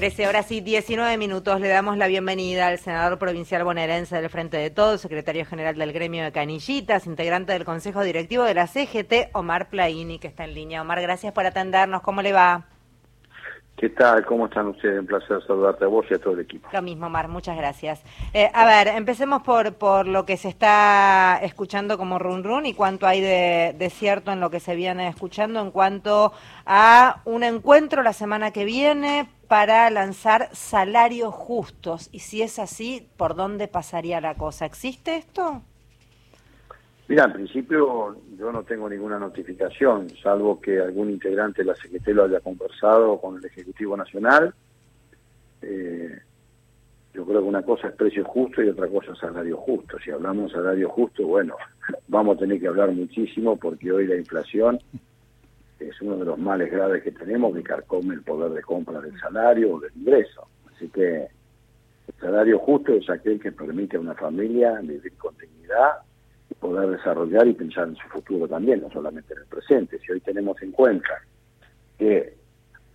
13 horas y 19 minutos. Le damos la bienvenida al senador provincial bonaerense del Frente de Todos, secretario general del gremio de Canillitas, integrante del Consejo Directivo de la CGT, Omar Plaini, que está en línea. Omar, gracias por atendernos. ¿Cómo le va? ¿Qué tal? ¿Cómo están ustedes? Un placer saludarte a vos y a todo el equipo. Lo mismo, Omar, muchas gracias. Eh, a ver, empecemos por, por lo que se está escuchando como run run y cuánto hay de, de, cierto en lo que se viene escuchando en cuanto a un encuentro la semana que viene para lanzar salarios justos. Y si es así, ¿por dónde pasaría la cosa? ¿Existe esto? Mira, en principio yo no tengo ninguna notificación, salvo que algún integrante de la CGT lo haya conversado con el Ejecutivo Nacional. Eh, yo creo que una cosa es precio justo y otra cosa es salario justo. Si hablamos de salario justo, bueno, vamos a tener que hablar muchísimo porque hoy la inflación es uno de los males graves que tenemos que carcome el poder de compra del salario o del ingreso. Así que el salario justo es aquel que permite a una familia vivir con dignidad poder desarrollar y pensar en su futuro también, no solamente en el presente. Si hoy tenemos en cuenta que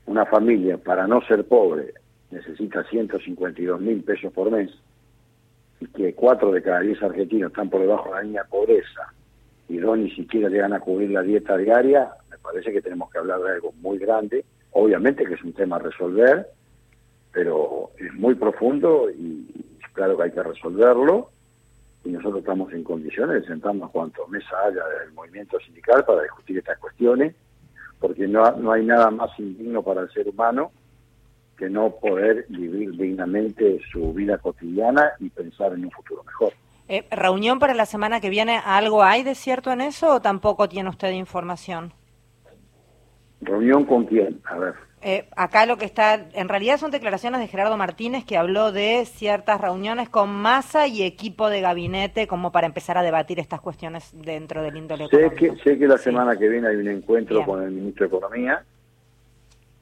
una familia para no ser pobre necesita 152 mil pesos por mes y que cuatro de cada diez argentinos están por debajo de la línea pobreza y dos ni siquiera llegan a cubrir la dieta diaria, me parece que tenemos que hablar de algo muy grande. Obviamente que es un tema a resolver, pero es muy profundo y claro que hay que resolverlo y nosotros estamos en condiciones de sentarnos cuanto mesa haya del movimiento sindical para discutir estas cuestiones, porque no, no hay nada más indigno para el ser humano que no poder vivir dignamente su vida cotidiana y pensar en un futuro mejor. Eh, ¿Reunión para la semana que viene? ¿Algo hay de cierto en eso o tampoco tiene usted información? ¿Reunión con quién? A ver. Eh, acá lo que está, en realidad son declaraciones de Gerardo Martínez que habló de ciertas reuniones con masa y equipo de gabinete como para empezar a debatir estas cuestiones dentro del índole sé Que, sé que la semana que viene hay un encuentro con el ministro de Economía,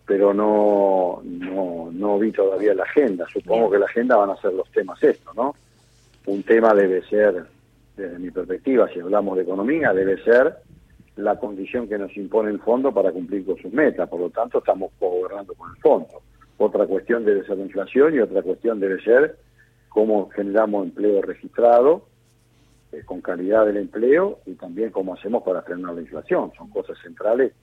pero no, no, no vi todavía la agenda. Supongo que la agenda van a ser los temas estos, ¿no? Un tema debe ser, desde mi perspectiva, si hablamos de economía, debe ser la condición que nos impone el fondo para cumplir con sus metas. Por lo tanto, estamos gobernando con el fondo. Otra cuestión debe ser la inflación y otra cuestión debe ser cómo generamos empleo registrado, eh, con calidad del empleo y también cómo hacemos para frenar la inflación. Son cosas centrales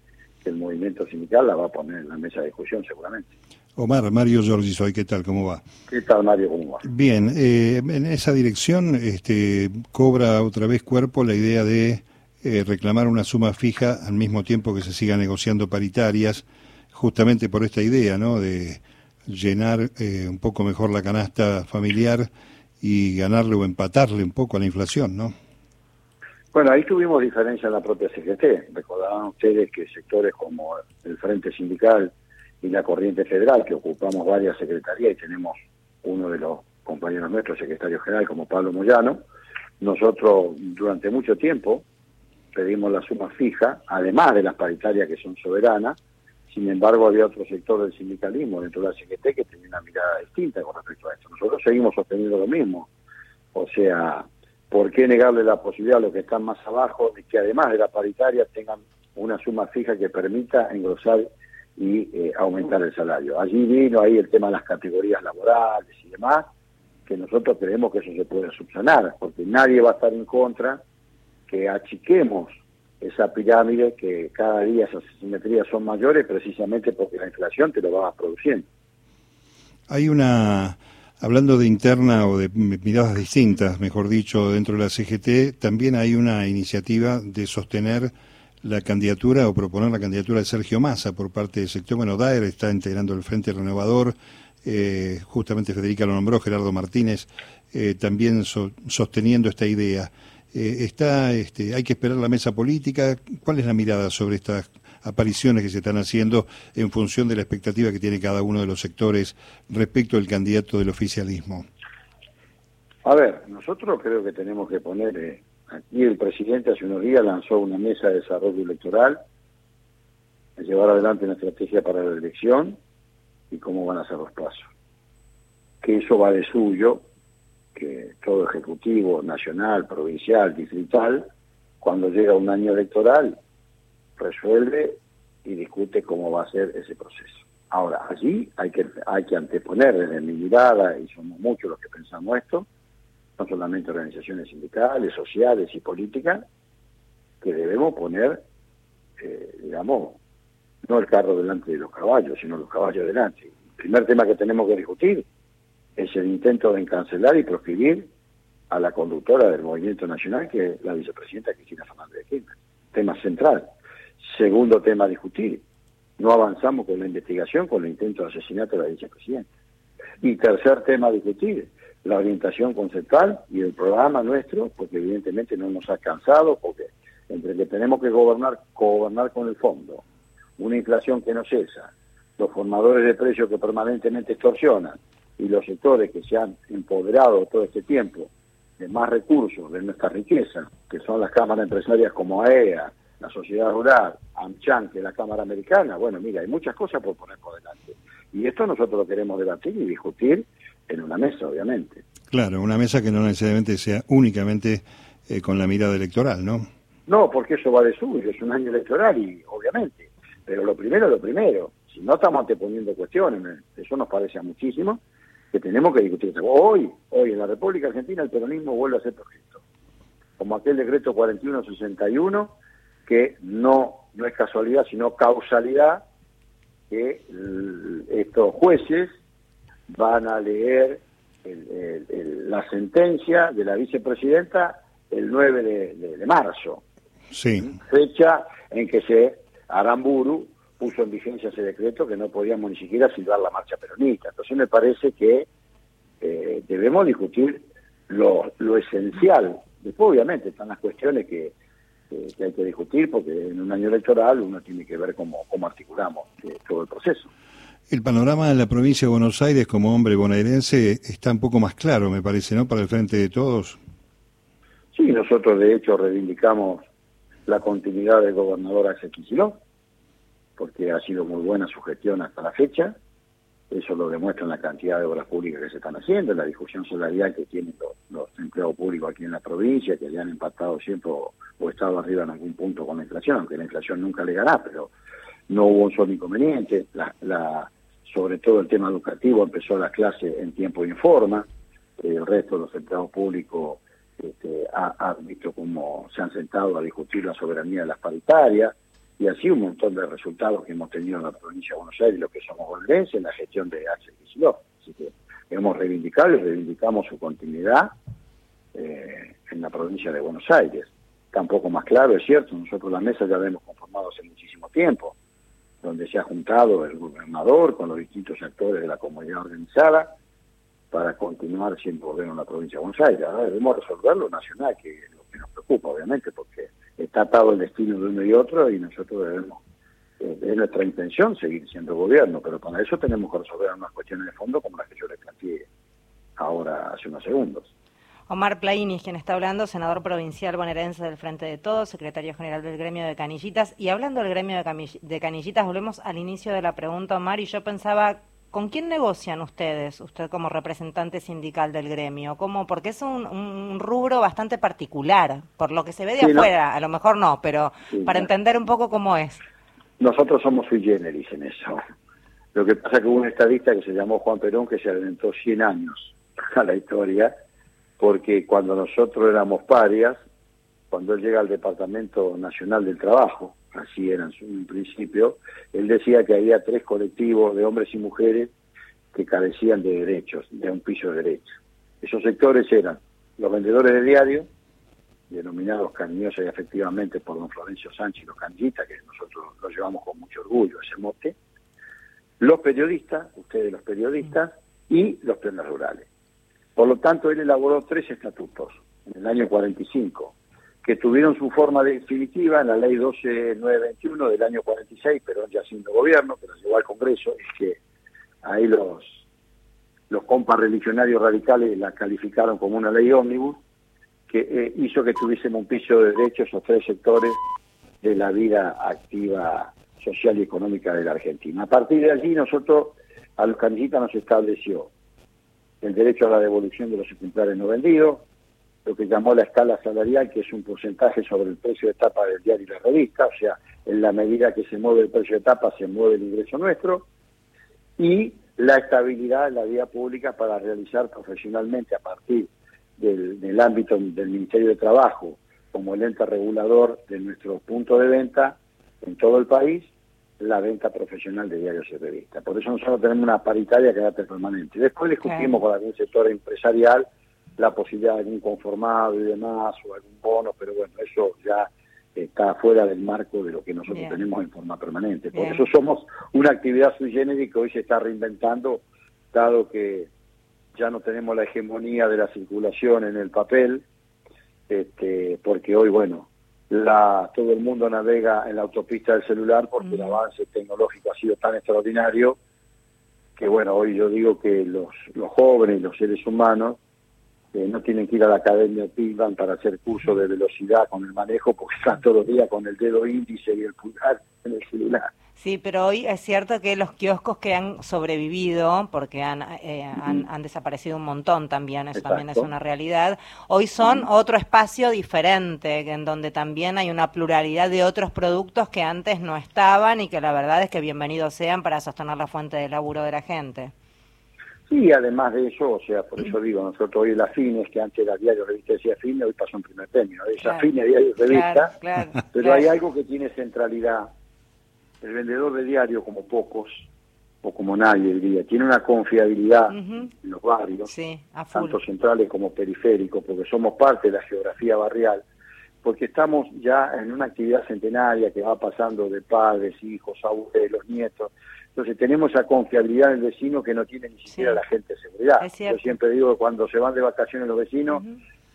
que el movimiento sindical la va a poner en la mesa de discusión seguramente. Omar, Mario Giorgi soy, ¿qué tal? ¿Cómo va? ¿Qué tal, Mario? ¿Cómo va? Bien, eh, en esa dirección este, cobra otra vez cuerpo la idea de eh, reclamar una suma fija al mismo tiempo que se siga negociando paritarias, justamente por esta idea, ¿no? De llenar eh, un poco mejor la canasta familiar y ganarle o empatarle un poco a la inflación, ¿no? Bueno, ahí tuvimos diferencia en la propia CGT. Recordaban ustedes que sectores como el Frente Sindical y la Corriente Federal, que ocupamos varias secretarías y tenemos uno de los compañeros nuestros, secretario general, como Pablo Moyano, nosotros durante mucho tiempo pedimos la suma fija, además de las paritarias que son soberanas, sin embargo había otro sector del sindicalismo dentro de la CGT que tenía una mirada distinta con respecto a esto. Nosotros seguimos sosteniendo lo mismo, o sea, ¿por qué negarle la posibilidad a los que están más abajo de que además de la paritaria tengan una suma fija que permita engrosar y eh, aumentar el salario? Allí vino ahí el tema de las categorías laborales y demás, que nosotros creemos que eso se puede subsanar, porque nadie va a estar en contra que achiquemos esa pirámide que cada día esas asimetrías son mayores precisamente porque la inflación te lo va produciendo. Hay una, hablando de interna o de miradas distintas, mejor dicho, dentro de la CGT, también hay una iniciativa de sostener la candidatura o proponer la candidatura de Sergio Massa por parte del sector. Bueno, Daer está integrando el Frente Renovador, eh, justamente Federica lo nombró, Gerardo Martínez, eh, también sosteniendo esta idea. Eh, está, este, hay que esperar la mesa política. ¿Cuál es la mirada sobre estas apariciones que se están haciendo en función de la expectativa que tiene cada uno de los sectores respecto al candidato del oficialismo? A ver, nosotros creo que tenemos que poner, eh, aquí el presidente hace unos días lanzó una mesa de desarrollo electoral, a llevar adelante una estrategia para la elección y cómo van a ser los pasos. Que eso va de suyo, que todo ejecutivo nacional, provincial, distrital, cuando llega un año electoral, resuelve y discute cómo va a ser ese proceso. Ahora, allí hay que, hay que anteponer desde mi mirada, y somos muchos los que pensamos esto, no solamente organizaciones sindicales, sociales y políticas, que debemos poner, eh, digamos, no el carro delante de los caballos, sino los caballos delante. El primer tema que tenemos que discutir es el intento de encancelar y proscribir a la conductora del movimiento nacional, que es la vicepresidenta Cristina Fernández de Kirchner. Tema central. Segundo tema a discutir, no avanzamos con la investigación con el intento de asesinato de la vicepresidenta. Y tercer tema a discutir, la orientación conceptual y el programa nuestro, porque evidentemente no nos ha alcanzado, porque entre que tenemos que gobernar, gobernar con el fondo, una inflación que no cesa, los formadores de precios que permanentemente extorsionan y los sectores que se han empoderado todo este tiempo de más recursos de nuestra riqueza, que son las cámaras empresarias como AEA, la sociedad rural, AmCham, que es la Cámara Americana, bueno, mira, hay muchas cosas por poner por delante. Y esto nosotros lo queremos debatir y discutir en una mesa, obviamente. Claro, una mesa que no necesariamente sea únicamente eh, con la mirada electoral, ¿no? No, porque eso va de suyo, es un año electoral y obviamente. Pero lo primero es lo primero. Si no estamos anteponiendo cuestiones, eso nos parece muchísimo, que tenemos que discutir. Hoy, hoy en la República Argentina el peronismo vuelve a ser proyecto. Como aquel decreto 4161, que no, no es casualidad, sino causalidad, que estos jueces van a leer la sentencia de la vicepresidenta el 9 de, marzo. Sí. Fecha en que se Aramburu puso en vigencia ese decreto que no podíamos ni siquiera silbar la marcha peronista. Entonces me parece que eh, debemos discutir lo, lo esencial. Después obviamente están las cuestiones que, que, hay que discutir porque en un año electoral uno tiene que ver cómo, cómo articulamos eh, todo el proceso. El panorama de la provincia de Buenos Aires como hombre bonaerense está un poco más claro, me parece, ¿no? Para el frente de todos. Sí, nosotros de hecho reivindicamos la continuidad del gobernador Axel Kicillof, porque ha sido muy buena su gestión hasta la fecha. Eso lo demuestra en la cantidad de obras públicas que se están haciendo, en la discusión salarial que tienen los, empleados públicos aquí en la provincia, que le han empatado siempre o, estado arriba en algún punto con la inflación, aunque la inflación nunca le ganará, pero no hubo un solo inconveniente. La, la, sobre todo el tema educativo, empezó la clase en tiempo y en forma, el resto de los empleados públicos este, ha, visto cómo se han sentado a discutir la soberanía de las paritarias, y así un montón de resultados que hemos tenido en la provincia de Buenos Aires, lo que somos bonaerenses, en la gestión de Axel Kicillof. Así que hemos reivindicado y reivindicamos su continuidad eh, en la provincia de Buenos Aires. Tampoco más claro, es cierto, nosotros la mesa ya la hemos conformado hace muchísimo tiempo donde se ha juntado el gobernador con los distintos actores de la comunidad organizada para continuar siendo gobierno en la provincia de Buenos Aires. Ahora debemos resolver lo nacional, que es lo que nos preocupa, obviamente, porque está atado el destino de uno y otro y nosotros debemos, eh, es nuestra intención seguir siendo gobierno, pero para eso tenemos que resolver unas cuestiones de fondo como las que yo le planteé ahora hace unos segundos. Omar Plaini quien está hablando, senador provincial bonaerense del Frente de Todos, secretario general del gremio de Canillitas. Y hablando del gremio de, Canillitas, volvemos al inicio de la pregunta, Omar, y yo pensaba, ¿con quién negocian ustedes, usted como representante sindical del gremio? ¿Cómo? Porque es un, rubro bastante particular, por lo que se ve de afuera, a lo mejor no, pero para entender un poco cómo es. Nosotros somos sui generis en eso. Lo que pasa es que hubo un estadista que se llamó Juan Perón que se adelantó 100 años a la historia porque cuando nosotros éramos parias, cuando él llega al Departamento Nacional del Trabajo, así era en un principio, él decía que había tres colectivos de hombres y mujeres que carecían de derechos, de un piso de derechos. Esos sectores eran los vendedores de diario, denominados cariñosos y efectivamente por don Florencio Sánchez, los canillitas, que nosotros lo llevamos con mucho orgullo ese mote, los periodistas, ustedes los periodistas, y los plenos rurales. Por lo tanto, él elaboró tres estatutos en el año 45, que tuvieron su forma definitiva en la ley 12921 del año 46, pero ya siendo gobierno, que nos llevó al Congreso, es que ahí los, los compas religionarios radicales la calificaron como una ley ómnibus, que eh, hizo que tuviésemos un piso de derechos a tres sectores de la vida activa social y económica de la Argentina. A partir de allí nosotros, a los candidatos nos estableció el derecho a la devolución de los ejemplares no vendidos, lo que llamó la escala salarial, que es un porcentaje sobre el precio de tapa del diario y la revista, o sea, en la medida que se mueve el precio de tapa se mueve el ingreso nuestro, y la estabilidad en la vía pública para realizar profesionalmente a partir del, ámbito del Ministerio de Trabajo como el ente regulador de nuestro punto de venta en todo el país, la venta profesional de diarios y revistas. Por eso nosotros tenemos una paritaria que date permanente. Después discutimos con algún sector empresarial la posibilidad de algún conformado y demás, o algún bono, pero bueno, eso ya está fuera del marco de lo que nosotros tenemos en forma permanente. Por eso somos una actividad sui generis que hoy se está reinventando, dado que ya no tenemos la hegemonía de la circulación en el papel, este, porque hoy, bueno, la, todo el mundo navega en la autopista del celular porque el avance tecnológico ha sido tan extraordinario que, bueno, hoy yo digo que los, los jóvenes, los seres humanos, eh, no tienen que ir a la academia Pilban para hacer curso de velocidad con el manejo porque están todos los días con el dedo índice y el pulgar en el celular. Sí, pero hoy es cierto que los kioscos que han sobrevivido, porque han, eh, han, desaparecido un montón también, eso también es una realidad, hoy son otro espacio diferente, en donde también hay una pluralidad de otros productos que antes no estaban y que la verdad es que bienvenidos sean para sostener la fuente de laburo de la gente. Sí, además de eso, o sea, por eso digo, nosotros hoy la FINES, que antes era diario revista decía FINE, hoy pasó un primer premio. Es claro, FINE, diario revista, pero hay algo que tiene centralidad. El vendedor de diario, como pocos, o como nadie diría, tiene una confiabilidad en los barrios, tanto centrales como periféricos, porque somos parte de la geografía barrial, porque estamos ya en una actividad centenaria que va pasando de padres, hijos, abuelos, nietos, entonces tenemos esa confiabilidad del vecino que no tiene ni siquiera la gente de seguridad. Yo siempre digo que cuando se van de vacaciones los vecinos,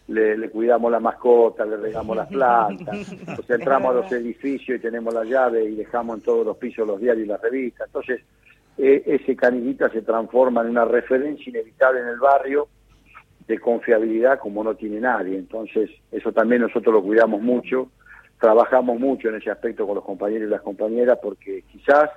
le, cuidamos la mascota, le regamos las plantas, pues entramos a los edificios y tenemos la llave y dejamos en todos los pisos los diarios y las revistas. Entonces e, ese canillita se transforma en una referencia inevitable en el barrio de confiabilidad como no tiene nadie. Entonces eso también nosotros lo cuidamos mucho, trabajamos mucho en ese aspecto con los compañeros y las compañeras porque quizás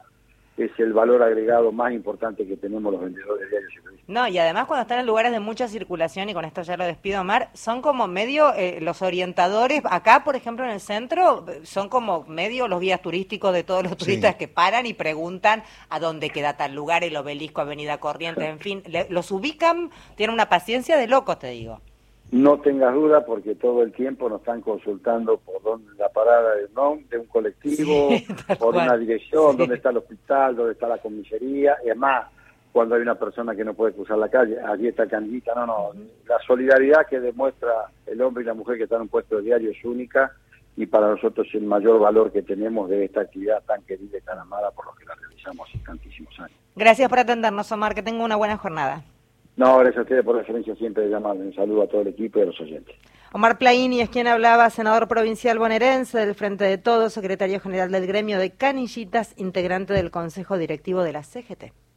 es el valor agregado más importante que tenemos los vendedores de diarios y revistas. No, y además cuando están en lugares de mucha circulación, y con esto ya lo despido, Omar, son como medio eh, los orientadores, acá por ejemplo en el centro, son como medio los guías turísticos de todos los turistas que paran y preguntan a dónde queda tal lugar, el obelisco, Avenida Corrientes, en fin, los ubican, tienen una paciencia de locos, te digo. No tengas duda porque todo el tiempo nos están consultando por dónde la parada de, de un colectivo, por una dirección, dónde está el hospital, dónde está la comisaría, y además cuando hay una persona que no puede cruzar la calle, allí está Candita, no, no, la solidaridad que demuestra el hombre y la mujer que están en un puesto de diario es única y para nosotros es el mayor valor que tenemos de esta actividad tan querida y tan amada por lo que la realizamos hace tantísimos años. Gracias por atendernos, Omar, que tenga una buena jornada. No, gracias a ustedes por la referencia siempre de llamarme. Un saludo a todo el equipo y a los oyentes. Omar Plaini es quien hablaba, senador provincial bonaerense del Frente de Todos, secretario general del gremio de Canillitas, integrante del Consejo Directivo de la CGT.